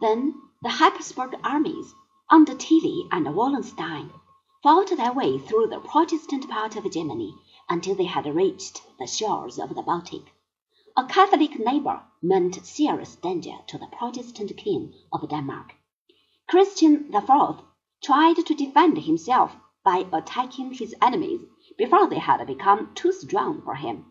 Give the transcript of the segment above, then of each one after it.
Then the Hapsburg armies, under Tilly and Wallenstein, fought their way through the Protestant part of Germany until they had reached the shores of the Baltic. A Catholic neighbor meant serious danger to the Protestant king of Denmark. Christian IV tried to defend himself by attacking his enemies before they had become too strong for him.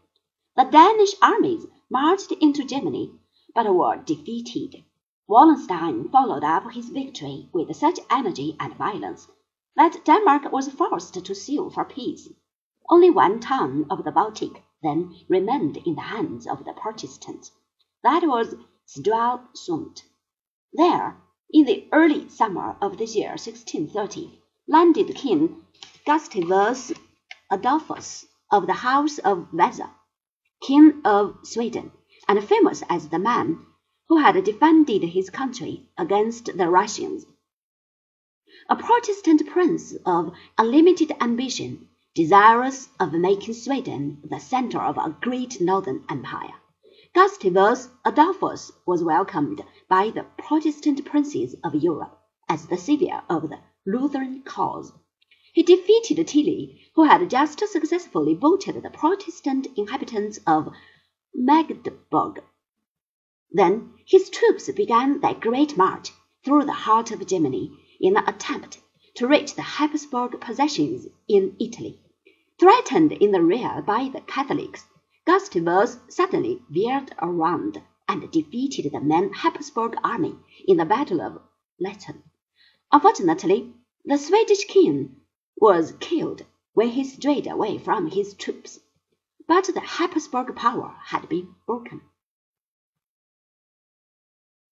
The Danish armies marched into Germany, but were defeated. Wallenstein followed up his victory with such energy and violence that Denmark was forced to sue for peace. Only one town of the Baltic then remained in the hands of the Protestants. That was Stralsund. There, in the early summer of the year 1630, landed King Gustavus Adolphus of the House of Wasa, King of Sweden, and famous as the man who had defended his country against the Russians. A Protestant prince of unlimited ambition, desirous of making Sweden the center of a great northern empire. Gustavus Adolphus was welcomed by the Protestant princes of Europe as the savior of the Lutheran cause. He defeated Tilly, who had just successfully voted the Protestant inhabitants of Magdeburg then his troops began their great march through the heart of Germany in an attempt to reach the Habsburg possessions in Italy. Threatened in the rear by the Catholics, Gustavus suddenly veered around and defeated the main Habsburg army in the Battle of Lützen. Unfortunately, the Swedish king was killed when he strayed away from his troops, but the Habsburg power had been broken.